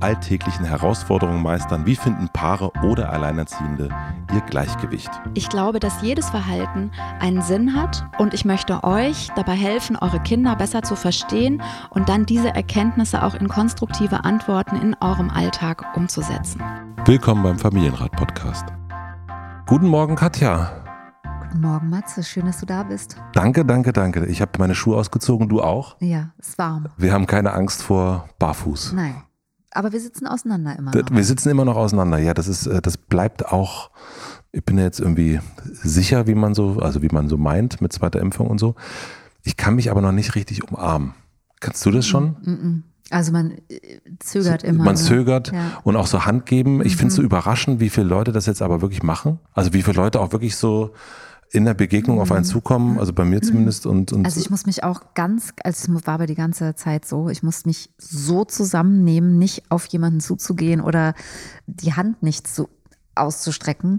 alltäglichen Herausforderungen meistern? Wie finden Paare oder Alleinerziehende ihr Gleichgewicht? Ich glaube, dass jedes Verhalten einen Sinn hat und ich möchte euch dabei helfen, eure Kinder besser zu verstehen und dann diese Erkenntnisse auch in konstruktive Antworten in eurem Alltag umzusetzen. Willkommen beim Familienrat-Podcast. Guten Morgen, Katja. Guten Morgen, Matze. Schön, dass du da bist. Danke, danke, danke. Ich habe meine Schuhe ausgezogen, du auch? Ja, es ist warm. Wir haben keine Angst vor Barfuß. Nein. Aber wir sitzen auseinander immer noch. Wir sitzen immer noch auseinander. Ja, das ist, äh, das bleibt auch. Ich bin jetzt irgendwie sicher, wie man so, also wie man so meint mit zweiter Impfung und so. Ich kann mich aber noch nicht richtig umarmen. Kannst du das schon? Also man äh, zögert immer. Man ne? zögert Ja. und auch so Hand geben. Ich finde es so überraschend, wie viele Leute das jetzt aber wirklich machen. Also wie viele Leute auch wirklich so in der Begegnung auf einen zukommen, also bei mir zumindest. Und, und Also ich muss mich auch ganz, also es war aber die ganze Zeit so, ich muss mich so zusammennehmen, nicht auf jemanden zuzugehen oder die Hand nicht zu, auszustrecken.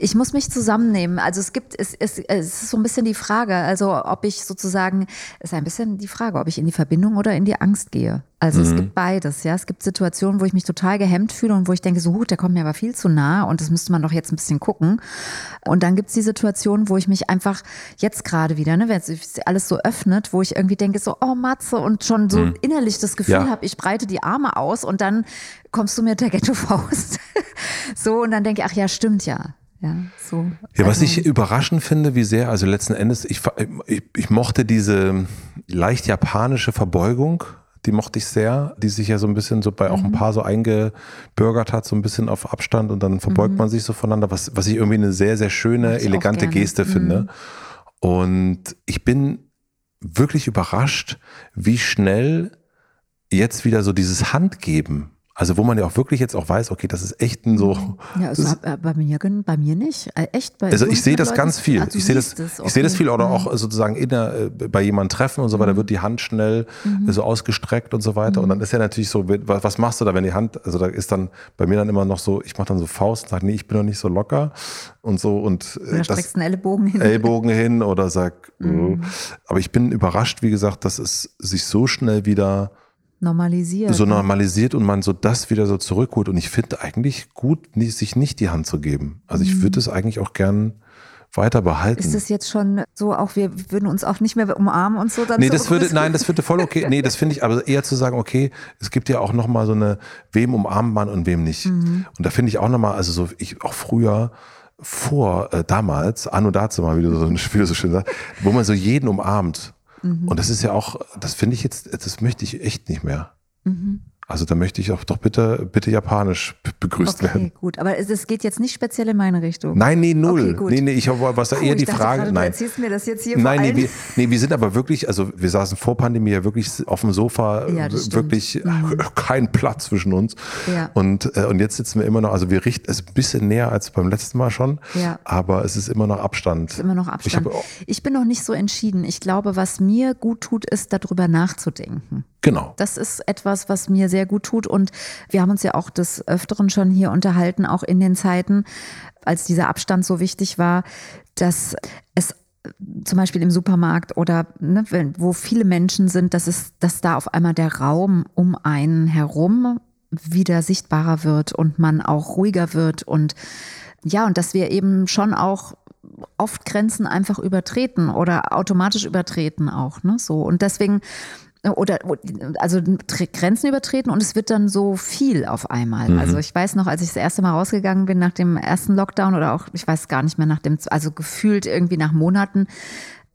Ich muss mich zusammennehmen. Also es gibt, es, es, es ist so ein bisschen die Frage, also ob ich sozusagen, es ist ein bisschen die Frage, ob ich in die Verbindung oder in die Angst gehe. Also es gibt beides, ja. Es gibt Situationen, wo ich mich total gehemmt fühle und wo ich denke, so gut, der kommt mir aber viel zu nah und das müsste man doch jetzt ein bisschen gucken. Und dann gibt's die Situation, wo ich mich einfach jetzt gerade wieder, ne, wenn sich alles so öffnet, wo ich irgendwie denke, so, oh Matze, und schon so innerlich das Gefühl Ja. habe, ich breite die Arme aus und dann kommst du mit der Ghetto-Faust. so, und dann denke ich, ach ja, stimmt ja. Ja, so. Ja, was Also- ich überraschend finde, wie sehr, also letzten Endes, ich, ich, ich mochte diese leicht japanische Verbeugung, die mochte ich sehr, die sich ja so ein bisschen so bei auch Mhm. ein paar so eingebürgert hat, so ein bisschen auf Abstand und dann verbeugt man sich so voneinander, was, was ich irgendwie eine sehr, sehr schöne, Mhm. Ich auch elegante gerne. Mhm. Geste finde. Und ich bin wirklich überrascht, wie schnell jetzt wieder so dieses Handgeben, also wo man ja auch wirklich jetzt auch weiß, okay, das ist echt ein so, Ja, also das- bei mir, bei mir nicht. Äh, Echt? Bei also so ich sehe das Leuten- ganz viel. Du ich sehe das, siehst es, ich sehe das okay. viel oder Mhm. auch sozusagen in der, äh, bei jemandem treffen und so weiter, wird die Hand schnell äh, so ausgestreckt und so weiter. Und Mhm. dann ist ja natürlich so, wa- was machst du da, wenn die Hand, also da ist dann bei mir dann immer noch so, ich mache dann so Faust und sage, nee, ich bin noch nicht so locker und so und Oder das streckst einen Ellenbogen hin. Ellbogen hin oder sag, Mhm. aber ich bin überrascht, wie gesagt, dass es sich so schnell wieder Normalisiert. so ne? normalisiert und man so das wieder so zurückholt. Und ich finde eigentlich gut, sich nicht die Hand zu geben. Also ich würde es eigentlich auch gern weiter behalten. Mhm. Ist das jetzt schon so, auch wir würden uns auch nicht mehr umarmen und so? Dann Nee, so das würde, nein, das würde voll okay. Nee, das finde ich, aber eher zu sagen, okay, es gibt ja auch nochmal so eine, wem umarmt man und wem nicht. Mhm. Und da finde ich auch nochmal, also so, ich auch früher, vor äh, damals, anno dazu mal, wie du, so, wie du so schön sagst, wo man so jeden umarmt. Mhm. Und das ist ja auch, das finde ich jetzt, das möchte ich echt nicht mehr. Mhm. Also da möchte ich auch doch bitte, bitte japanisch be- begrüßt werden. Okay, gut. Aber es, es geht jetzt nicht speziell in meine Richtung. Nein, nee, null. Okay, nee, nee, ich habe was da Puh, eher ich die dachte Frage. gerade, Du nein. erzählst mir das jetzt hier Nein, nee wir, nee, wir sind aber wirklich, also wir saßen vor Pandemie ja wirklich auf dem Sofa, Ja, wirklich Mhm. kein Platz zwischen uns. Ja. Und, äh, und jetzt sitzen wir immer noch, also wir richten es ein bisschen näher als beim letzten Mal schon, Ja. aber es ist immer noch Abstand. ist immer noch Ich Abstand. habe auch- Ich bin noch nicht so entschieden. Ich glaube, was mir gut tut, ist darüber nachzudenken. Genau. Das ist etwas, was mir sehr gut tut. Und wir haben uns ja auch des Öfteren schon hier unterhalten, auch in den Zeiten, als dieser Abstand so wichtig war, dass es zum Beispiel im Supermarkt oder ne, wo viele Menschen sind, dass es, dass da auf einmal der Raum um einen herum wieder sichtbarer wird und man auch ruhiger wird und ja, und dass wir eben schon auch oft Grenzen einfach übertreten oder automatisch übertreten auch, ne? So. Und deswegen, oder also Grenzen übertreten und es wird dann so viel auf einmal. Also ich weiß noch, als ich das erste Mal rausgegangen bin nach dem ersten Lockdown oder auch, ich weiß gar nicht mehr nach dem, also gefühlt irgendwie nach Monaten,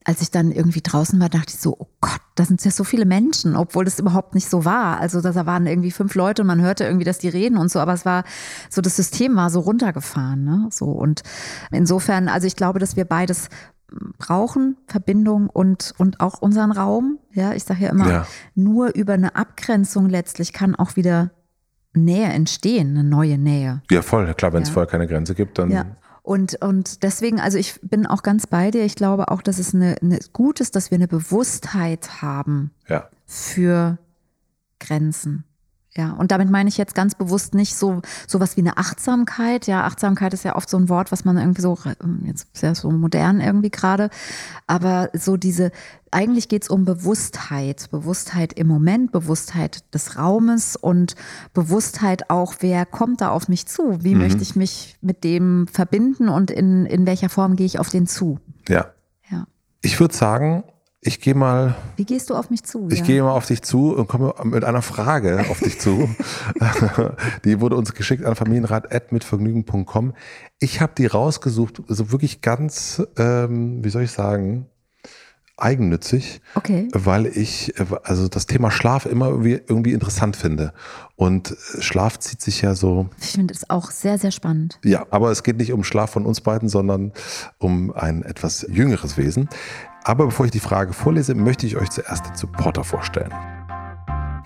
als ich dann irgendwie draußen war, dachte ich so, oh Gott, da sind ja so viele Menschen, obwohl das überhaupt nicht so war. Also da waren irgendwie fünf Leute und man hörte irgendwie, dass die reden und so, aber es war so, das System war so runtergefahren, ne? So und insofern, also ich glaube, dass wir beides brauchen Verbindung und, und auch unseren Raum. Ja, ich sage ja immer, ja. nur über eine Abgrenzung letztlich kann auch wieder Nähe entstehen, eine neue Nähe. Ja, voll. Klar, wenn es ja. vorher keine Grenze gibt, dann. Ja. Und, und deswegen, also ich bin auch ganz bei dir. Ich glaube auch, dass es eine, eine gut ist, dass wir eine Bewusstheit haben ja. für Grenzen. Ja, und damit meine ich jetzt ganz bewusst nicht so sowas wie eine Achtsamkeit. Ja, Achtsamkeit ist ja oft so ein Wort, was man irgendwie so jetzt ist ja so modern irgendwie gerade, aber so diese eigentlich geht es um Bewusstheit, Bewusstheit im Moment, Bewusstheit des Raumes und Bewusstheit auch, wer kommt da auf mich zu? Wie mhm. möchte ich mich mit dem verbinden und in in welcher Form gehe ich auf den zu? Ja. Ja. Ich würde sagen, ich gehe mal. Wie gehst du auf mich zu? Ich ja? gehe mal auf dich zu und komme mit einer Frage auf dich zu. die wurde uns geschickt an familienrat.mitvergnügen.com. Ich habe die rausgesucht, also wirklich ganz, ähm, wie soll ich sagen, eigennützig, okay. weil ich also das Thema Schlaf immer irgendwie, irgendwie interessant finde. Und Schlaf zieht sich ja so. Ich finde es auch sehr, sehr spannend. Ja, aber es geht nicht um Schlaf von uns beiden, sondern um ein etwas jüngeres Wesen. Aber bevor ich die Frage vorlese, möchte ich euch zuerst den Supporter vorstellen.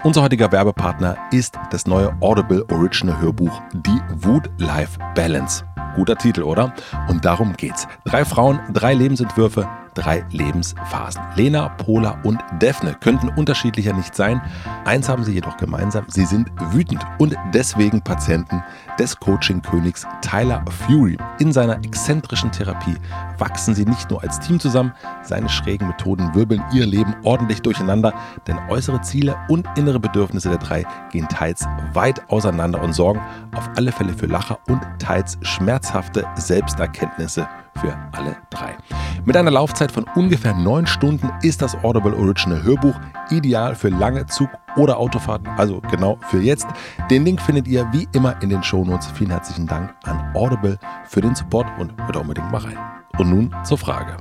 Unser heutiger Werbepartner ist das neue Audible Original Hörbuch Die Wood Life Balance. Guter Titel, oder? Und darum geht's. Drei Frauen, drei Lebensentwürfe, drei Lebensphasen. Lena, Pola und Daphne könnten unterschiedlicher nicht sein. Eins haben sie jedoch gemeinsam, sie sind wütend und deswegen Patienten des Coaching-Königs Tyler Fury. In seiner exzentrischen Therapie wachsen sie nicht nur als Team zusammen, seine schrägen Methoden wirbeln ihr Leben ordentlich durcheinander, denn äußere Ziele und innere Bedürfnisse der drei gehen teils weit auseinander und sorgen auf alle Fälle für Lacher und teils schmerzhafte Selbsterkenntnisse für alle drei. Mit einer Laufzeit von ungefähr neun Stunden ist das Audible Original Hörbuch ideal für lange Zug- oder Autofahrten, also genau für jetzt. Den Link findet ihr wie immer in den Shownotes. Vielen herzlichen Dank an Audible für den Support und hört unbedingt mal rein. Und nun zur Frage.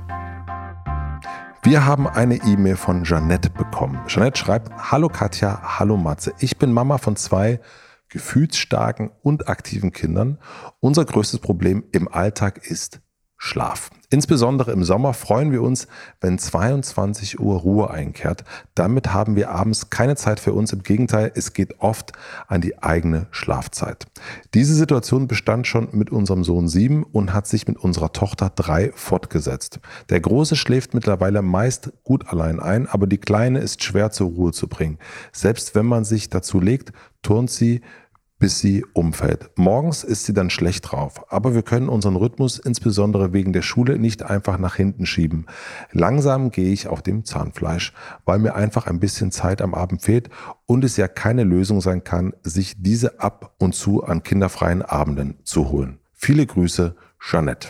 Wir haben eine E-Mail von Jeanette bekommen. Jeanette schreibt, Hallo Katja, hallo Matze. Ich bin Mama von zwei gefühlsstarken und aktiven Kindern. Unser größtes Problem im Alltag ist Schlaf. Insbesondere im Sommer freuen wir uns, wenn 22 Uhr Ruhe einkehrt. Damit haben wir abends keine Zeit für uns. Im Gegenteil, es geht oft an die eigene Schlafzeit. Diese Situation bestand schon mit unserem Sohn 7 und hat sich mit unserer Tochter 3 fortgesetzt. Der Große schläft mittlerweile meist gut allein ein, aber die Kleine ist schwer zur Ruhe zu bringen. Selbst wenn man sich dazu legt, turnt sie bis sie umfällt. Morgens ist sie dann schlecht drauf, aber wir können unseren Rhythmus insbesondere wegen der Schule nicht einfach nach hinten schieben. Langsam gehe ich auf dem Zahnfleisch, weil mir einfach ein bisschen Zeit am Abend fehlt und es ja keine Lösung sein kann, sich diese ab und zu an kinderfreien Abenden zu holen. Viele Grüße, Jeanette.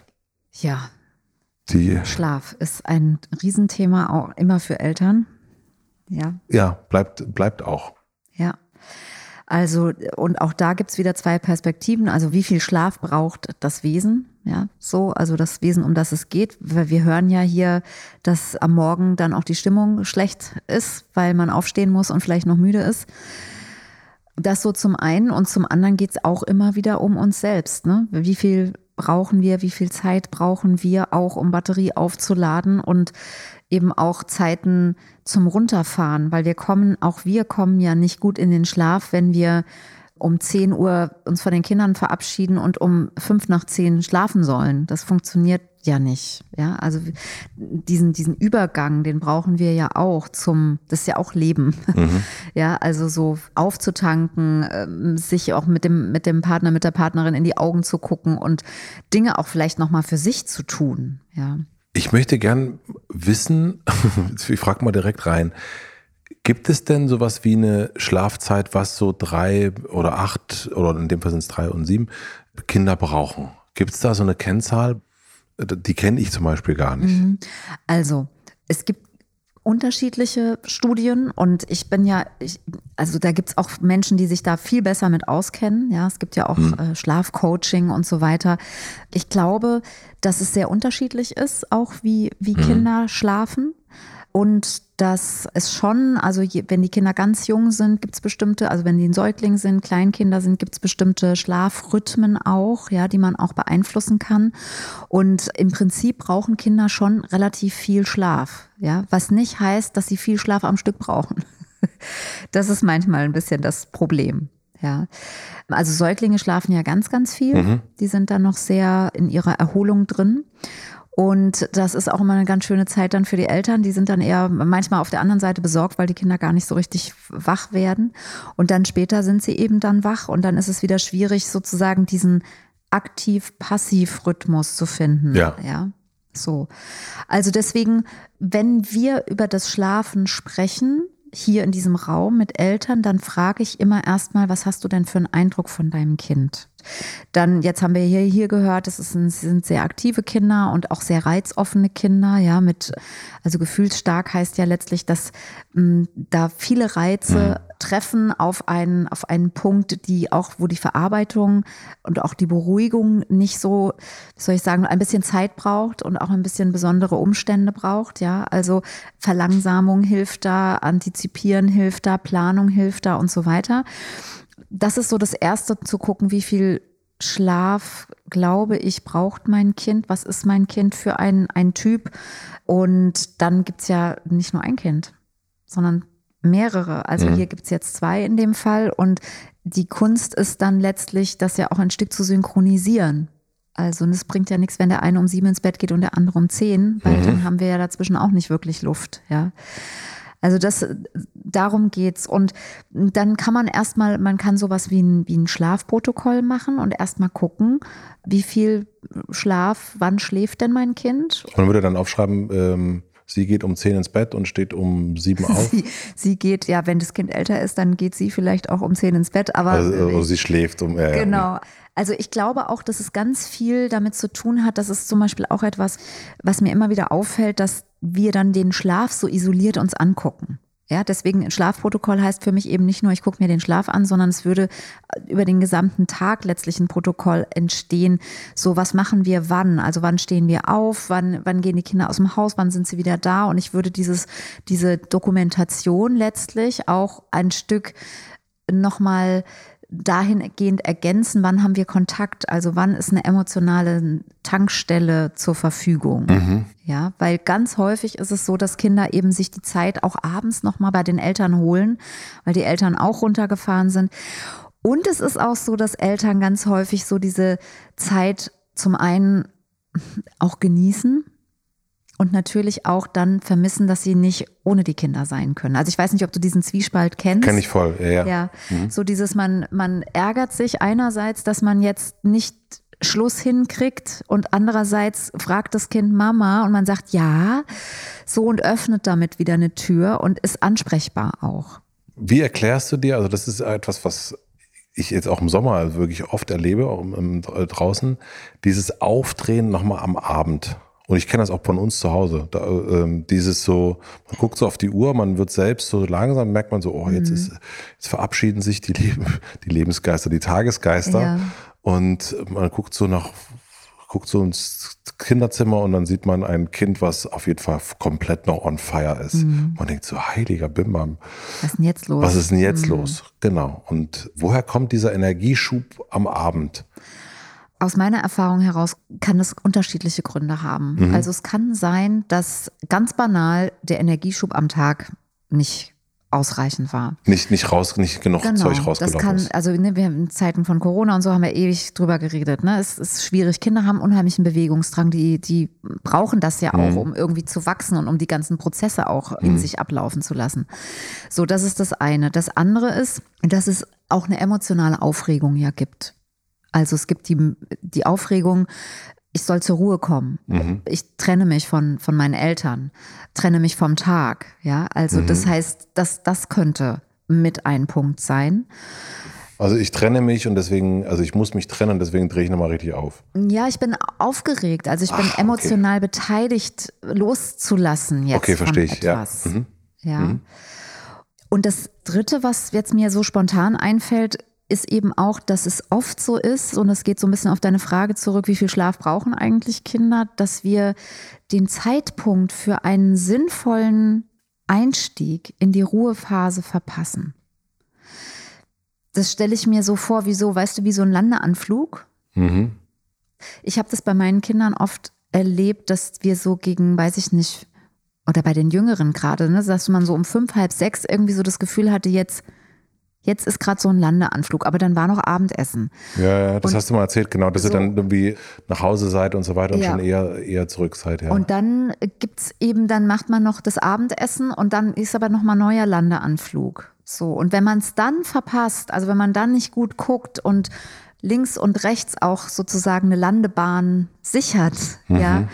Ja. Die Schlaf ist ein Riesenthema auch immer für Eltern. Ja. Ja, bleibt, bleibt auch. Ja. Also, und auch da gibt's wieder zwei Perspektiven. Also, wie viel Schlaf braucht das Wesen? Ja, so, also das Wesen, um das es geht. Weil wir hören ja hier, dass am Morgen dann auch die Stimmung schlecht ist, weil man aufstehen muss und vielleicht noch müde ist. Das so zum einen und zum anderen geht's auch immer wieder um uns selbst. Ne? Wie viel brauchen wir, wie viel Zeit brauchen wir auch, um Batterie aufzuladen und eben auch Zeiten zum Runterfahren, weil wir kommen, auch wir kommen ja nicht gut in den Schlaf, wenn wir um 10 Uhr uns von den Kindern verabschieden und um fünf nach zehn schlafen sollen. Das funktioniert ja nicht. Ja, also diesen, diesen Übergang, den brauchen wir ja auch zum, das ist ja auch Leben. Mhm. Ja, also so aufzutanken, ähm, sich auch mit dem, mit dem Partner, mit der Partnerin in die Augen zu gucken und Dinge auch vielleicht nochmal für sich zu tun. Ja. Ich möchte gern wissen, ich frage mal direkt rein, gibt es denn sowas wie eine Schlafzeit, was so drei oder acht oder in dem Fall sind es drei und sieben Kinder brauchen? Gibt es da so eine Kennzahl? Die kenne ich zum Beispiel gar nicht. Mhm. Also, es gibt unterschiedliche Studien und ich bin ja, ich, also da gibt es auch Menschen, die sich da viel besser mit auskennen. Ja, es gibt ja auch äh, Schlafcoaching und so weiter. Ich glaube, dass es sehr unterschiedlich ist, auch wie, wie mhm. Kinder schlafen. Und dass es schon, also je, wenn die Kinder ganz jung sind, gibt es bestimmte, also wenn die ein Säugling sind, Kleinkinder sind, gibt es bestimmte Schlafrhythmen auch, ja, die man auch beeinflussen kann. Und im Prinzip brauchen Kinder schon relativ viel Schlaf, ja, was nicht heißt, dass sie viel Schlaf am Stück brauchen. Das ist manchmal ein bisschen das Problem. Ja, also Säuglinge schlafen ja ganz, ganz viel. Mhm. Die sind dann noch sehr in ihrer Erholung drin. Und das ist auch immer eine ganz schöne Zeit dann für die Eltern. Die sind dann eher manchmal auf der anderen Seite besorgt, weil die Kinder gar nicht so richtig wach werden. Und dann später sind sie eben dann wach und dann ist es wieder schwierig, sozusagen diesen aktiv-passiv-Rhythmus zu finden. Ja. ja. So. Also deswegen, wenn wir über das Schlafen sprechen, hier in diesem Raum mit Eltern, dann frage ich immer erstmal, was hast du denn für einen Eindruck von deinem Kind? Dann, jetzt haben wir hier, hier gehört, es sind sehr aktive Kinder und auch sehr reizoffene Kinder, ja, mit, also gefühlsstark heißt ja letztlich, dass mh, hm, da viele Reize mhm. Treffen auf einen, auf einen Punkt, die auch, wo die Verarbeitung und auch die Beruhigung nicht so, wie soll ich sagen, ein bisschen Zeit braucht und auch ein bisschen besondere Umstände braucht, ja. Also Verlangsamung hilft da, Antizipieren hilft da, Planung hilft da und so weiter das ist so das Erste zu gucken, wie viel Schlaf, glaube ich, braucht mein Kind. Was ist mein Kind für ein, ein Typ? Und dann gibt es ja nicht nur ein Kind, sondern mehrere. Also mhm. hier gibt es jetzt zwei in dem Fall. Und die Kunst ist dann letztlich, das ja auch ein Stück zu synchronisieren. Also, und es bringt ja nichts, wenn der eine um sieben ins Bett geht und der andere um zehn, weil mhm. dann haben wir ja dazwischen auch nicht wirklich Luft, ja. Also das, darum geht's. Und dann kann man erstmal, man kann sowas wie ein, wie ein Schlafprotokoll machen und erstmal gucken, wie viel Schlaf, wann schläft denn mein Kind? Man würde dann aufschreiben, ähm, sie geht um zehn ins Bett und steht um sieben auf. Sie, sie, geht, ja, wenn das Kind älter ist, dann geht sie vielleicht auch um zehn ins Bett, aber. Also, also sie schläft um. Äh, genau. Also ich glaube auch, dass es ganz viel damit zu tun hat. Das ist zum Beispiel auch etwas, was mir immer wieder auffällt, dass wir dann den Schlaf so isoliert uns angucken. Ja, deswegen ein Schlafprotokoll heißt für mich eben nicht nur, ich gucke mir den Schlaf an, sondern es würde über den gesamten Tag letztlich ein Protokoll entstehen. So, was machen wir wann? Also wann stehen wir auf? Wann, wann gehen die Kinder aus dem Haus? Wann sind sie wieder da? Und ich würde dieses, diese Dokumentation letztlich auch ein Stück nochmal dahingehend ergänzen, wann haben wir Kontakt, also wann ist eine emotionale Tankstelle zur Verfügung. Mhm. Ja, weil ganz häufig ist es so, dass Kinder eben sich die Zeit auch abends nochmal bei den Eltern holen, weil die Eltern auch runtergefahren sind. Und es ist auch so, dass Eltern ganz häufig so diese Zeit zum einen auch genießen, und natürlich auch dann vermissen, dass sie nicht ohne die Kinder sein können. Also ich weiß nicht, ob du diesen Zwiespalt kennst. Kenn ich voll, ja. Ja, ja. Mhm. so dieses, man, man ärgert sich einerseits, dass man jetzt nicht Schluss hinkriegt und andererseits fragt das Kind Mama und man sagt ja, so und öffnet damit wieder eine Tür und ist ansprechbar auch. Wie erklärst du dir, also das ist etwas, was ich jetzt auch im Sommer wirklich oft erlebe, auch im, im, draußen, dieses Aufdrehen nochmal am Abend. Und ich kenne das auch von uns zu Hause. Da, ähm, dieses so, man guckt so auf die Uhr, man wird selbst so langsam, merkt man so, oh, jetzt, mhm. ist, jetzt verabschieden sich die, Leben, die Lebensgeister, die Tagesgeister. Ja. Und man guckt so nach, guckt so ins Kinderzimmer und dann sieht man ein Kind, was auf jeden Fall komplett noch on fire ist. Mhm. Man denkt so, heiliger Bimbam. Was ist denn jetzt los? Was ist denn jetzt mhm. los? Genau. Und woher kommt dieser Energieschub am Abend? Aus meiner Erfahrung heraus kann es unterschiedliche Gründe haben. Mhm. Also es kann sein, dass ganz banal der Energieschub am Tag nicht ausreichend war. Nicht, nicht raus, nicht genug genau, Zeug rausgelaufen das kann, ist. Also ne, wir haben in Zeiten von Corona und so haben wir ewig drüber geredet. Ne? Es ist schwierig. Kinder haben unheimlichen Bewegungsdrang. Die, die brauchen das ja auch, mhm. um irgendwie zu wachsen und um die ganzen Prozesse auch in mhm. sich ablaufen zu lassen. So, das ist das eine. Das andere ist, dass es auch eine emotionale Aufregung ja gibt. Also es gibt die, die Aufregung, ich soll zur Ruhe kommen. Mhm. Ich trenne mich von, von meinen Eltern, trenne mich vom Tag. Ja, also mhm. das heißt, das, das könnte mit ein Punkt sein. Also ich trenne mich und deswegen, also ich muss mich trennen, deswegen drehe ich nochmal richtig auf. Ja, ich bin aufgeregt. Also ich bin Ach, okay. emotional beteiligt, loszulassen jetzt. Okay, verstehe ich, etwas. ja. Mhm. ja. Mhm. Und das Dritte, was jetzt mir so spontan einfällt, ist eben auch, dass es oft so ist, und es geht so ein bisschen auf deine Frage zurück, wie viel Schlaf brauchen eigentlich Kinder, dass wir den Zeitpunkt für einen sinnvollen Einstieg in die Ruhephase verpassen. Das stelle ich mir so vor, wie so, weißt du, wie so ein Landeanflug. Mhm. Ich habe das bei meinen Kindern oft erlebt, dass wir so gegen, weiß ich nicht, oder bei den Jüngeren gerade, ne, dass man so um fünf, halb sechs irgendwie so das Gefühl hatte, jetzt Jetzt ist gerade so ein Landeanflug, aber dann war noch Abendessen. Ja, ja das und hast du mal erzählt, genau, dass so, ihr dann irgendwie nach Hause seid und so weiter und ja. schon eher, eher zurück seid. Ja. Und dann gibt's eben, dann macht man noch das Abendessen und dann ist aber nochmal neuer Landeanflug. So, und wenn man es dann verpasst, also wenn man dann nicht gut guckt und links und rechts auch sozusagen eine Landebahn sichert, mhm. ja,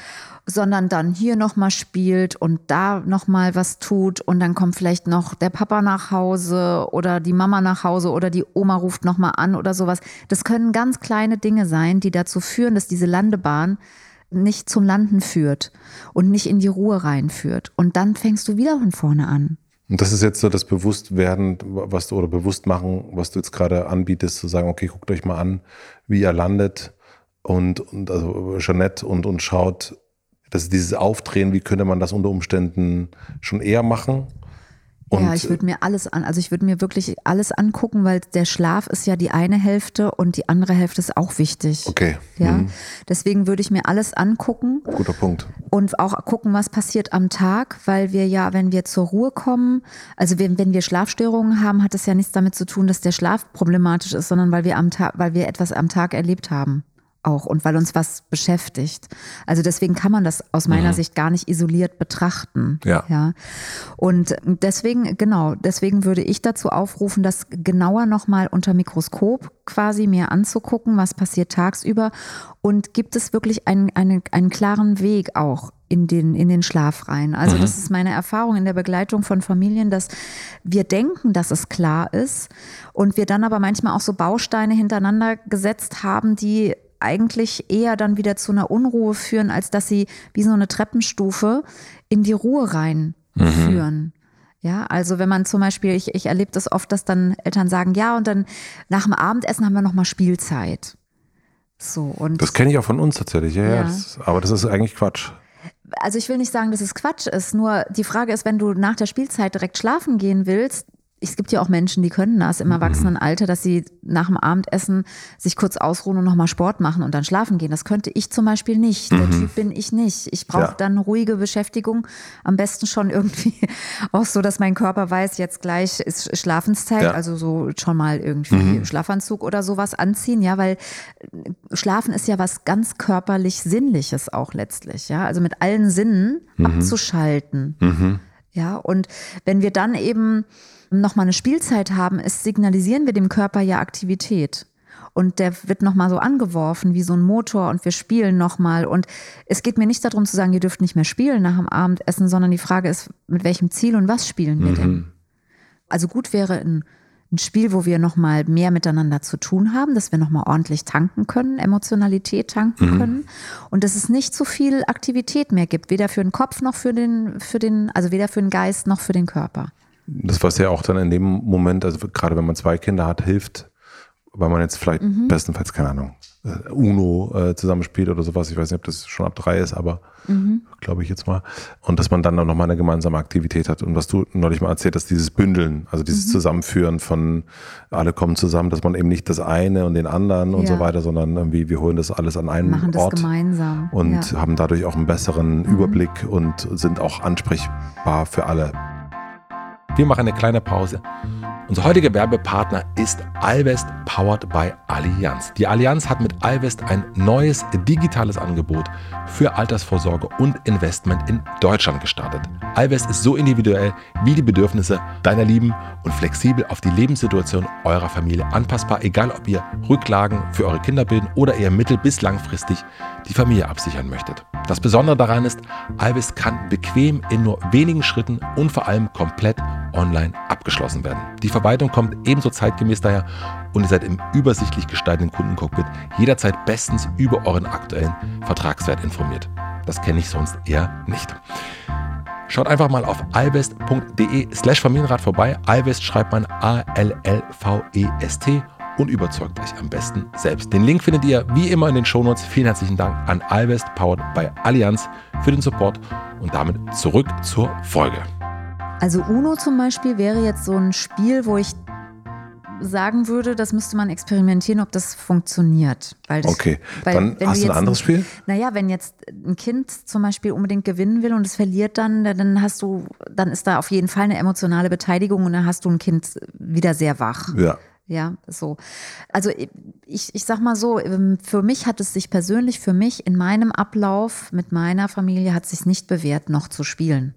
sondern dann hier nochmal spielt und da nochmal was tut und dann kommt vielleicht noch der Papa nach Hause oder die Mama nach Hause oder die Oma ruft nochmal an oder sowas. Das können ganz kleine Dinge sein, die dazu führen, dass diese Landebahn nicht zum Landen führt und nicht in die Ruhe reinführt. Und dann fängst du wieder von vorne an. Und das ist jetzt so das Bewusstwerden, was du oder bewusst machen, was du jetzt gerade anbietest, zu sagen, okay, guckt euch mal an, wie ihr landet und, und also Jeanette und, und schaut, dass dieses Aufdrehen, wie könnte man das unter Umständen schon eher machen? Und ja, ich würde mir alles an, also ich würde mir wirklich alles angucken, weil der Schlaf ist ja die eine Hälfte und die andere Hälfte ist auch wichtig. Okay. Ja. Mhm. Deswegen würde ich mir alles angucken. Guter Punkt. Und auch gucken, was passiert am Tag, weil wir ja, wenn wir zur Ruhe kommen, also wenn, wenn wir Schlafstörungen haben, hat das ja nichts damit zu tun, dass der Schlaf problematisch ist, sondern weil wir am Tag, weil wir etwas am Tag erlebt haben auch und weil uns was beschäftigt. Also deswegen kann man das aus meiner mhm. Sicht gar nicht isoliert betrachten. Ja. ja. Und deswegen, genau, deswegen würde ich dazu aufrufen, das genauer nochmal unter Mikroskop quasi mir anzugucken, was passiert tagsüber und gibt es wirklich einen, einen, einen klaren Weg auch in den, in den Schlaf rein. Also mhm. das ist meine Erfahrung in der Begleitung von Familien, dass wir denken, dass es klar ist und wir dann aber manchmal auch so Bausteine hintereinander gesetzt haben, die eigentlich eher dann wieder zu einer Unruhe führen, als dass sie wie so eine Treppenstufe in die Ruhe reinführen. Mhm. Ja, also wenn man zum Beispiel, ich, ich erlebe das oft, dass dann Eltern sagen, ja, und dann nach dem Abendessen haben wir nochmal Spielzeit. So, und das kenne ich auch von uns tatsächlich, ja, ja. ja das, aber das ist eigentlich Quatsch. Also ich will nicht sagen, dass es Quatsch ist, nur die Frage ist, wenn du nach der Spielzeit direkt schlafen gehen willst, es gibt ja auch Menschen, die können das im mhm. Erwachsenenalter, dass sie nach dem Abendessen sich kurz ausruhen und nochmal Sport machen und dann schlafen gehen. Das könnte ich zum Beispiel nicht. Der mhm. Typ bin ich nicht. Ich brauche ja. dann ruhige Beschäftigung. Am besten schon irgendwie auch so, dass mein Körper weiß, jetzt gleich ist Schlafenszeit. Ja. Also so schon mal irgendwie mhm. Schlafanzug oder sowas anziehen. Ja, weil Schlafen ist ja was ganz körperlich Sinnliches auch letztlich. Ja, also mit allen Sinnen mhm. abzuschalten. Mhm. Ja, und wenn wir dann eben nochmal eine Spielzeit haben, ist, signalisieren wir dem Körper ja Aktivität. Und der wird nochmal so angeworfen wie so ein Motor und wir spielen nochmal. Und es geht mir nicht darum zu sagen, ihr dürft nicht mehr spielen nach dem Abendessen, sondern die Frage ist, mit welchem Ziel und was spielen wir mhm. denn? Also gut wäre ein, ein Spiel, wo wir nochmal mehr miteinander zu tun haben, dass wir nochmal ordentlich tanken können, Emotionalität tanken mhm. können und dass es nicht so viel Aktivität mehr gibt, weder für den Kopf noch für den, für den, also weder für den Geist noch für den Körper das, was ja auch dann in dem Moment, also gerade wenn man zwei Kinder hat, hilft, weil man jetzt vielleicht mhm. bestenfalls, keine Ahnung, äh, Uno äh, zusammenspielt oder sowas. Ich weiß nicht, ob das schon ab drei ist, aber mhm. glaube ich jetzt mal. Und dass man dann auch nochmal eine gemeinsame Aktivität hat. Und was du neulich mal erzählt hast, dieses Bündeln, also dieses mhm. Zusammenführen von alle kommen zusammen, dass man eben nicht das eine und den anderen ja. und so weiter, sondern irgendwie wir holen das alles an einem Machen Ort. Das gemeinsam. Und ja. haben dadurch auch einen besseren mhm. Überblick und sind auch ansprechbar für alle. Wir machen eine kleine Pause. Unser heutiger Werbepartner ist Alvest powered by Allianz. Die Allianz hat mit Alvest ein neues digitales Angebot für Altersvorsorge und Investment in Deutschland gestartet. Alvest ist so individuell wie die Bedürfnisse deiner Lieben und flexibel auf die Lebenssituation eurer Familie anpassbar, egal ob ihr Rücklagen für eure Kinder bilden oder eher mittel- bis langfristig die Familie absichern möchtet. Das Besondere daran ist, Alvest kann bequem in nur wenigen Schritten und vor allem komplett online abgeschlossen werden. Die Verwaltung kommt ebenso zeitgemäß daher und ihr seid im übersichtlich gestalteten Kundencockpit jederzeit bestens über euren aktuellen Vertragswert informiert. Das kenne ich sonst eher nicht. Schaut einfach mal auf alvest.de slash Familienrat vorbei. Alvest schreibt man A-L-L-V-E-S-T und überzeugt euch am besten selbst. Den Link findet ihr wie immer in den Shownotes. Vielen herzlichen Dank an Alvest, powered bei Allianz, für den Support und damit zurück zur Folge. Also Uno zum Beispiel wäre jetzt so ein Spiel, wo ich sagen würde, das müsste man experimentieren, ob das funktioniert. Weil das, okay, weil, dann hast du ein anderes Spiel? Naja, wenn jetzt ein Kind zum Beispiel unbedingt gewinnen will und es verliert dann, dann hast du, dann ist da auf jeden Fall eine emotionale Beteiligung und dann hast du ein Kind wieder sehr wach. Ja. Ja, so. Also ich, ich sag mal so, ähm, für mich hat es sich persönlich, für mich in meinem Ablauf mit meiner Familie hat es sich nicht bewährt, noch zu spielen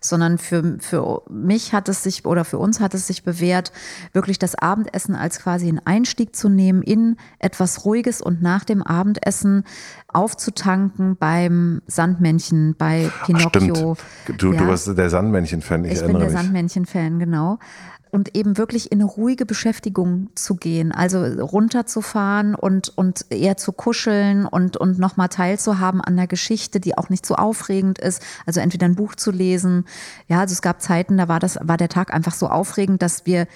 sondern für, für mich hat es sich oder für uns hat es sich bewährt, wirklich das Abendessen als quasi einen Einstieg zu nehmen in etwas Ruhiges und nach dem Abendessen aufzutanken beim Sandmännchen, bei Pinocchio. Ach, stimmt. Du, ja. du warst der Sandmännchen-Fan, ich, ich bin der Sandmännchen-Fan, genau und eben wirklich in eine ruhige Beschäftigung zu gehen, also runterzufahren und, und eher zu kuscheln und, und nochmal teilzuhaben an der Geschichte, die auch nicht so aufregend ist. Also entweder ein Buch zu lesen. Ja, also es gab Zeiten, da war das, war der Tag einfach so aufregend, dass wir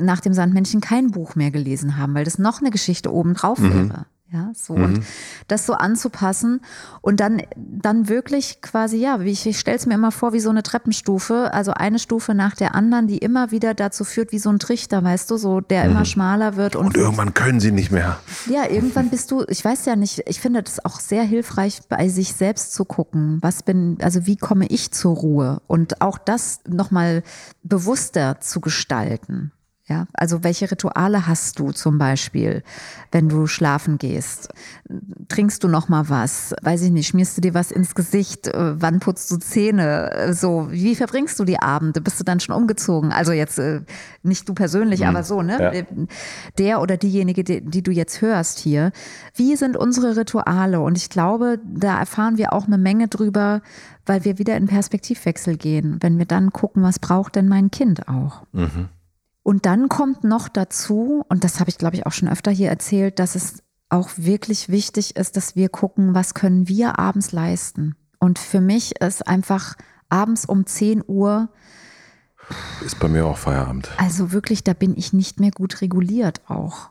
nach dem Sandmännchen kein Buch mehr gelesen haben, weil das noch eine Geschichte obendrauf mhm. wäre. Ja, so mhm. und das so anzupassen und dann, dann wirklich quasi, ja, wie ich, ich stelle es mir immer vor, wie so eine Treppenstufe, also eine Stufe nach der anderen, die immer wieder dazu führt, wie so ein Trichter, weißt du, so, der mhm. immer schmaler wird. Und, und irgendwann können sie nicht mehr. Ja, irgendwann bist du, ich weiß ja nicht, ich finde das auch sehr hilfreich, bei sich selbst zu gucken, was bin, also wie komme ich zur Ruhe und auch das nochmal bewusster zu gestalten. Ja, also welche Rituale hast du zum Beispiel, wenn du schlafen gehst? Trinkst du noch mal was? Weiß ich nicht, schmierst du dir was ins Gesicht? Äh, wann putzt du Zähne? Äh, so, wie verbringst du die Abende? Bist du dann schon umgezogen? Also jetzt äh, nicht du persönlich, mhm. aber so, ne? Ja. Der oder diejenige, die, die du jetzt hörst hier. Wie sind unsere Rituale? Und ich glaube, da erfahren wir auch eine Menge drüber, weil wir wieder in Perspektivwechsel gehen, wenn wir dann gucken, was braucht denn mein Kind auch? Mhm. Und dann kommt noch dazu, und das habe ich, glaube ich, auch schon öfter hier erzählt, dass es auch wirklich wichtig ist, dass wir gucken, was können wir abends leisten. Und für mich ist einfach abends um 10 Uhr. Ist bei mir auch Feierabend. Also wirklich, da bin ich nicht mehr gut reguliert auch.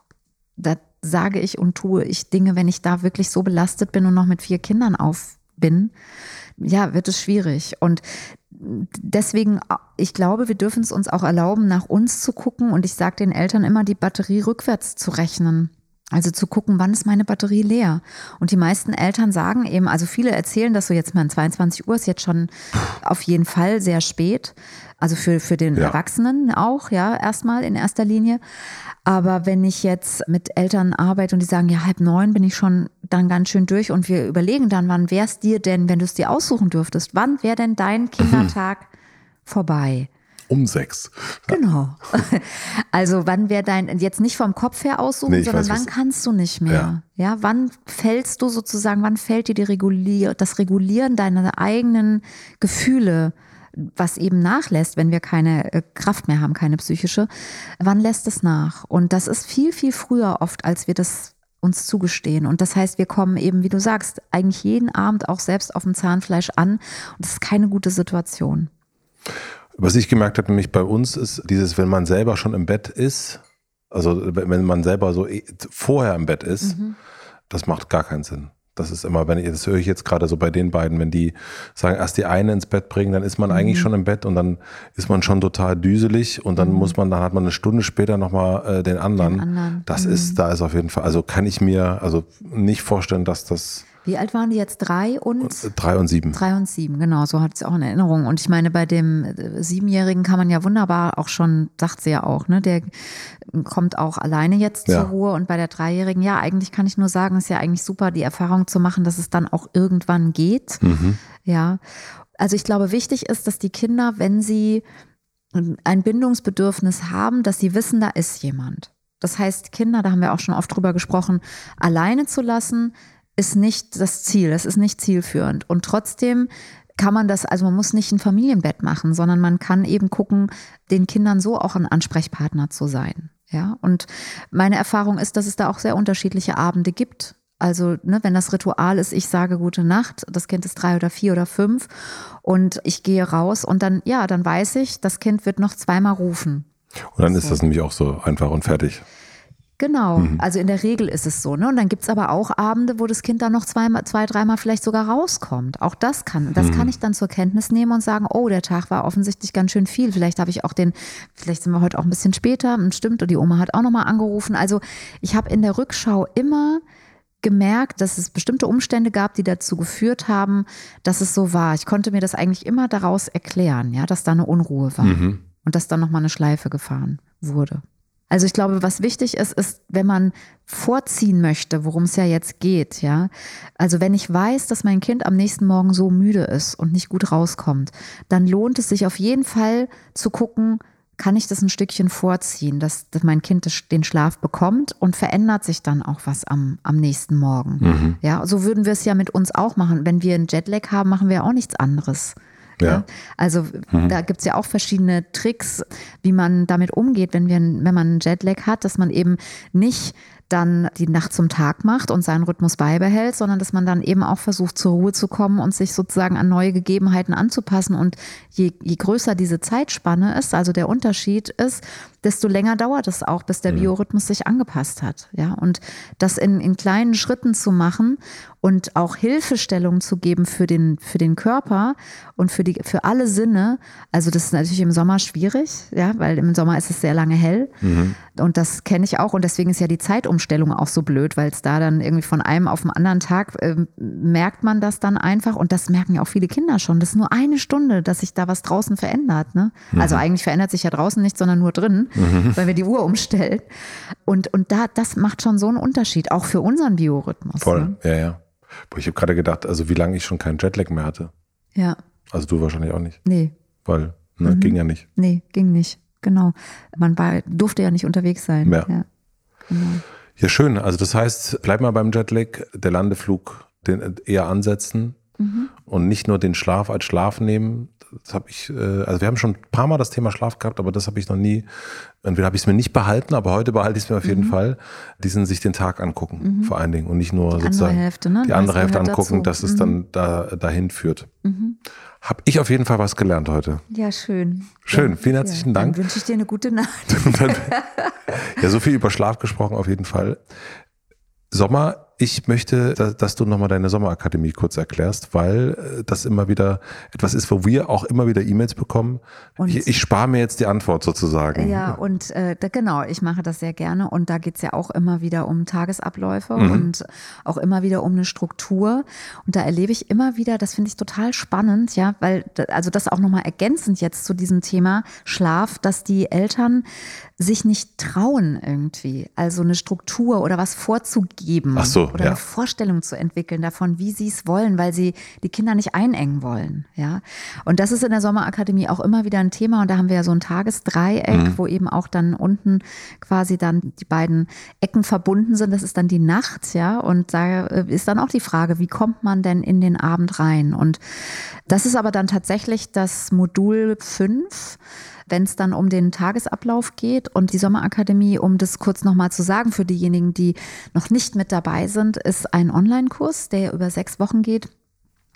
Da sage ich und tue ich Dinge, wenn ich da wirklich so belastet bin und noch mit vier Kindern auf bin, ja, wird es schwierig. Und deswegen, ich glaube, wir dürfen es uns auch erlauben, nach uns zu gucken. Und ich sage den Eltern immer, die Batterie rückwärts zu rechnen. Also zu gucken, wann ist meine Batterie leer? Und die meisten Eltern sagen eben, also viele erzählen das so jetzt mal 22 Uhr ist jetzt schon auf jeden Fall sehr spät. Also für, für den ja. Erwachsenen auch, ja, erstmal in erster Linie. Aber wenn ich jetzt mit Eltern arbeite und die sagen, ja, halb neun bin ich schon dann ganz schön durch und wir überlegen dann, wann wäre es dir denn, wenn du es dir aussuchen dürftest, wann wäre denn dein Kindertag vorbei? Um sechs. Genau. Also wann wäre dein, jetzt nicht vom Kopf her aussuchen, nee, sondern weiß, wann kannst du nicht mehr? Ja. ja, wann fällst du sozusagen, wann fällt dir die Regulier, das Regulieren deiner eigenen Gefühle was eben nachlässt, wenn wir keine äh, Kraft mehr haben, keine psychische, wann lässt es nach? Und das ist viel, viel früher oft, als wir das uns zugestehen. Und das heißt, wir kommen eben, wie du sagst, eigentlich jeden Abend auch selbst auf dem Zahnfleisch an. Und das ist keine gute Situation. Was ich gemerkt habe, nämlich bei uns ist dieses, wenn man selber schon im Bett ist, also wenn man selber so eh, vorher im Bett ist, mhm. das macht gar keinen Sinn. Das ist immer, wenn ich, das höre ich jetzt gerade so bei den beiden, wenn die sagen, erst die eine ins Bett bringen, dann ist man mhm. eigentlich schon im Bett und dann ist man schon total düselig und dann mhm. muss man, dann hat man eine Stunde später nochmal äh, den anderen. Den anderen. Das mhm. ist, da ist auf jeden Fall, also kann ich mir also nicht vorstellen, dass das wie alt waren die jetzt? Drei und? Drei und sieben. Drei und sieben, genau. So hat es auch in Erinnerung. Und ich meine, bei dem äh, Siebenjährigen kann man ja wunderbar auch schon, sagt sie ja auch, ne, der kommt auch alleine jetzt ja. zur Ruhe. Und bei der Dreijährigen, ja, eigentlich kann ich nur sagen, ist ja eigentlich super, die Erfahrung zu machen, dass es dann auch irgendwann geht. Mhm. Ja. Also ich glaube, wichtig ist, dass die Kinder, wenn sie ein Bindungsbedürfnis haben, dass sie wissen, da ist jemand. Das heißt, Kinder, da haben wir auch schon oft drüber gesprochen, alleine zu lassen, ist nicht das Ziel, es ist nicht zielführend. Und trotzdem kann man das, also man muss nicht ein Familienbett machen, sondern man kann eben gucken, den Kindern so auch ein Ansprechpartner zu sein. Ja, und meine Erfahrung ist, dass es da auch sehr unterschiedliche Abende gibt. Also, ne, wenn das Ritual ist, ich sage gute Nacht, das Kind ist drei oder vier oder fünf und ich gehe raus und dann, ja, dann weiß ich, das Kind wird noch zweimal rufen. Und dann so. ist das nämlich auch so einfach und fertig. Genau, mhm. also in der Regel ist es so. Ne? Und dann gibt es aber auch Abende, wo das Kind dann noch zweimal, zwei, dreimal vielleicht sogar rauskommt. Auch das kann, das mhm. kann ich dann zur Kenntnis nehmen und sagen, oh, der Tag war offensichtlich ganz schön viel. Vielleicht habe ich auch den, vielleicht sind wir heute auch ein bisschen später, stimmt, und die Oma hat auch nochmal angerufen. Also ich habe in der Rückschau immer gemerkt, dass es bestimmte Umstände gab, die dazu geführt haben, dass es so war. Ich konnte mir das eigentlich immer daraus erklären, ja, dass da eine Unruhe war mhm. und dass dann nochmal eine Schleife gefahren wurde. Also ich glaube, was wichtig ist, ist, wenn man vorziehen möchte, worum es ja jetzt geht, ja. Also wenn ich weiß, dass mein Kind am nächsten Morgen so müde ist und nicht gut rauskommt, dann lohnt es sich auf jeden Fall zu gucken, kann ich das ein Stückchen vorziehen, dass, dass mein Kind den Schlaf bekommt und verändert sich dann auch was am, am nächsten Morgen. Mhm. Ja, so würden wir es ja mit uns auch machen. Wenn wir einen Jetlag haben, machen wir auch nichts anderes. Ja. ja. Also mhm. da gibt es ja auch verschiedene Tricks, wie man damit umgeht, wenn, wir, wenn man einen Jetlag hat, dass man eben nicht dann die Nacht zum Tag macht und seinen Rhythmus beibehält, sondern dass man dann eben auch versucht, zur Ruhe zu kommen und sich sozusagen an neue Gegebenheiten anzupassen. Und je, je größer diese Zeitspanne ist, also der Unterschied ist, desto länger dauert es auch, bis der mhm. Biorhythmus sich angepasst hat. Ja, und das in, in kleinen Schritten zu machen und auch Hilfestellung zu geben für den, für den Körper und für, die, für alle Sinne. Also das ist natürlich im Sommer schwierig, ja, weil im Sommer ist es sehr lange hell. Mhm. Und das kenne ich auch. Und deswegen ist ja die Zeitumstellung auch so blöd, weil es da dann irgendwie von einem auf den anderen Tag äh, merkt man das dann einfach. Und das merken ja auch viele Kinder schon. Das ist nur eine Stunde, dass sich da was draußen verändert. Ne? Mhm. Also eigentlich verändert sich ja draußen nichts, sondern nur drin mhm. weil wir die Uhr umstellen. Und, und da, das macht schon so einen Unterschied, auch für unseren Biorhythmus. Voll, ne? ja, ja. Ich habe gerade gedacht, also wie lange ich schon keinen Jetlag mehr hatte. Ja. Also du wahrscheinlich auch nicht. Nee. Weil, ne, mhm. ging ja nicht. Nee, ging nicht. Genau. Man war, durfte ja nicht unterwegs sein. Ja. Ja. Genau. ja, schön. Also das heißt, bleib mal beim Jetlag, der Landeflug den eher ansetzen mhm. und nicht nur den Schlaf als Schlaf nehmen, das habe ich, äh, also wir haben schon ein paar Mal das Thema Schlaf gehabt, aber das habe ich noch nie, entweder habe ich es mir nicht behalten, aber heute behalte ich es mir auf jeden mhm. Fall, diesen sich den Tag angucken, mhm. vor allen Dingen und nicht nur die sozusagen andere Hälfte, ne? die andere Hälfte angucken, dazu. dass es mhm. dann da, dahin führt. Mhm. Habe ich auf jeden Fall was gelernt heute. Ja, schön. Schön, vielen herzlichen ja, Dank. Dann wünsche ich dir eine gute Nacht. ja, so viel über Schlaf gesprochen auf jeden Fall. Sommer ich möchte, dass du nochmal deine Sommerakademie kurz erklärst, weil äh, das immer wieder etwas ist, wo wir auch immer wieder E-Mails bekommen. Und ich, ich spare mir jetzt die Antwort sozusagen. Ja, und äh, da, genau, ich mache das sehr gerne. Und da geht's ja auch immer wieder um Tagesabläufe mhm. und auch immer wieder um eine Struktur. Und da erlebe ich immer wieder, das finde ich total spannend, ja, weil, also das auch nochmal ergänzend jetzt zu diesem Thema Schlaf, dass die Eltern sich nicht trauen irgendwie, also eine Struktur oder was vorzugeben. Ach so oder ja. eine Vorstellung zu entwickeln davon, wie sie es wollen, weil sie die Kinder nicht einengen wollen. Ja. Und das ist in der Sommerakademie auch immer wieder ein Thema. Und da haben wir ja so ein Tagesdreieck, mhm. wo eben auch dann unten quasi dann die beiden Ecken verbunden sind. Das ist dann die Nacht, ja. Und da ist dann auch die Frage, wie kommt man denn in den Abend rein? Und das ist aber dann tatsächlich das Modul 5 wenn es dann um den Tagesablauf geht. Und die Sommerakademie, um das kurz nochmal zu sagen, für diejenigen, die noch nicht mit dabei sind, ist ein Online-Kurs, der über sechs Wochen geht.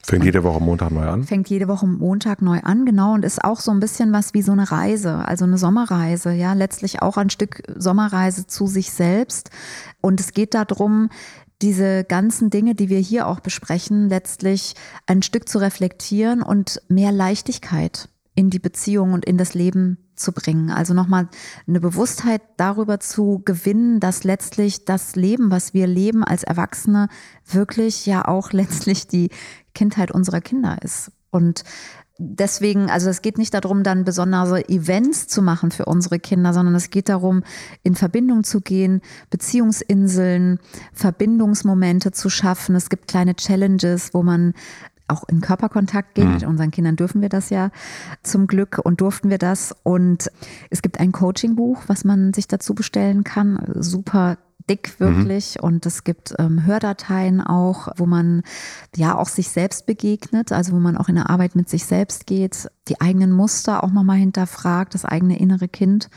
Fängt jede Woche Montag neu an? Fängt jede Woche Montag neu an, genau. Und ist auch so ein bisschen was wie so eine Reise, also eine Sommerreise, ja. Letztlich auch ein Stück Sommerreise zu sich selbst. Und es geht darum, diese ganzen Dinge, die wir hier auch besprechen, letztlich ein Stück zu reflektieren und mehr Leichtigkeit in die Beziehung und in das Leben zu bringen. Also nochmal eine Bewusstheit darüber zu gewinnen, dass letztlich das Leben, was wir leben als Erwachsene, wirklich ja auch letztlich die Kindheit unserer Kinder ist. Und deswegen, also es geht nicht darum, dann besondere Events zu machen für unsere Kinder, sondern es geht darum, in Verbindung zu gehen, Beziehungsinseln, Verbindungsmomente zu schaffen. Es gibt kleine Challenges, wo man auch in Körperkontakt gehen. Mhm. Mit unseren Kindern dürfen wir das ja zum Glück und durften wir das. Und es gibt ein Coaching-Buch, was man sich dazu bestellen kann. Super dick wirklich mhm. und es gibt ähm, Hördateien auch, wo man ja auch sich selbst begegnet, also wo man auch in der Arbeit mit sich selbst geht die eigenen Muster auch nochmal hinterfragt, das eigene innere Kind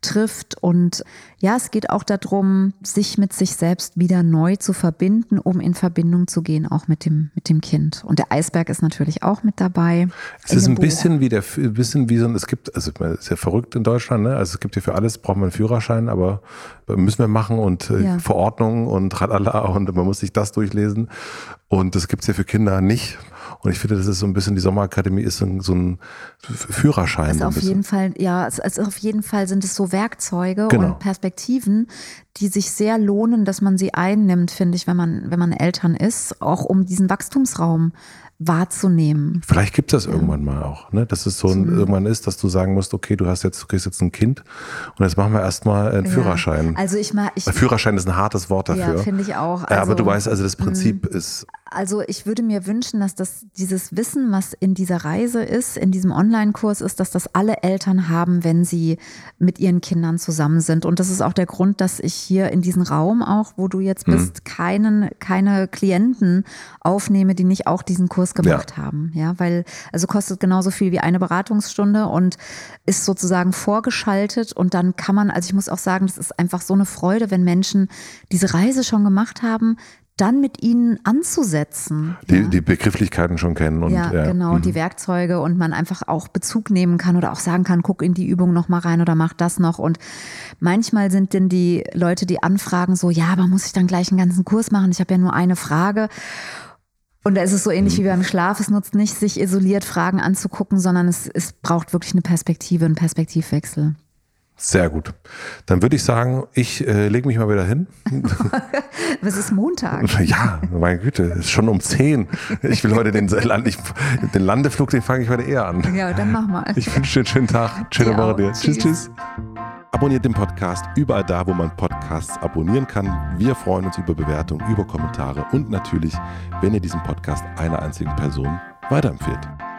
trifft. Und ja, es geht auch darum, sich mit sich selbst wieder neu zu verbinden, um in Verbindung zu gehen, auch mit dem, mit dem Kind. Und der Eisberg ist natürlich auch mit dabei. Es ist ein Buch. bisschen wie der, ein bisschen wie so ein, es gibt, also es ist ja verrückt in Deutschland, ne? Also es gibt ja für alles, braucht man einen Führerschein, aber müssen wir machen und äh, ja. Verordnungen und tralala und man muss sich das durchlesen. Und das gibt es ja für Kinder nicht. Und ich finde, das ist so ein bisschen, die Sommerakademie ist so ein, so ein Führerschein. Also auf jeden Fall, ja, also auf jeden Fall sind es so Werkzeuge genau. und Perspektiven, die sich sehr lohnen, dass man sie einnimmt, finde ich, wenn man, wenn man Eltern ist, auch um diesen Wachstumsraum wahrzunehmen. Vielleicht gibt es das ja. irgendwann mal auch, ne? dass es so ein, irgendwann ist, dass du sagen musst, okay, du hast jetzt, du kriegst jetzt ein Kind und jetzt machen wir erstmal einen ja. Führerschein. Also ich mal, ich, Führerschein ist ein hartes Wort dafür. Ja, finde ich auch. Also, aber du also, weißt, also das Prinzip mh. ist also ich würde mir wünschen, dass das dieses Wissen, was in dieser Reise ist, in diesem Online-Kurs ist, dass das alle Eltern haben, wenn sie mit ihren Kindern zusammen sind. Und das ist auch der Grund, dass ich hier in diesem Raum auch, wo du jetzt bist, mhm. keinen, keine Klienten aufnehme, die nicht auch diesen Kurs gemacht ja. haben. Ja, weil also kostet genauso viel wie eine Beratungsstunde und ist sozusagen vorgeschaltet und dann kann man, also ich muss auch sagen, das ist einfach so eine Freude, wenn Menschen diese Reise schon gemacht haben, dann mit ihnen anzusetzen. Die, ja. die Begrifflichkeiten schon kennen und ja, ja. genau, mhm. die Werkzeuge und man einfach auch Bezug nehmen kann oder auch sagen kann, guck in die Übung noch mal rein oder mach das noch. Und manchmal sind denn die Leute, die anfragen, so, ja, aber muss ich dann gleich einen ganzen Kurs machen? Ich habe ja nur eine Frage. Und da ist es so ähnlich mhm. wie beim Schlaf. Es nutzt nicht, sich isoliert Fragen anzugucken, sondern es, es braucht wirklich eine Perspektive, einen Perspektivwechsel. Sehr gut. Dann würde ich sagen, ich äh, lege mich mal wieder hin. Was ist Montag? Ja, meine Güte, es ist schon um 10. Ich will heute den, Land, ich, den Landeflug, den fange ich heute eher an. Ja, dann mach mal. Ich wünsche dir einen schönen Tag. Schöne Woche dir. Tschüss, tschüss. Abonniert den Podcast überall da, wo man Podcasts abonnieren kann. Wir freuen uns über Bewertungen, über Kommentare und natürlich, wenn ihr diesen Podcast einer einzigen Person weiterempfehlt.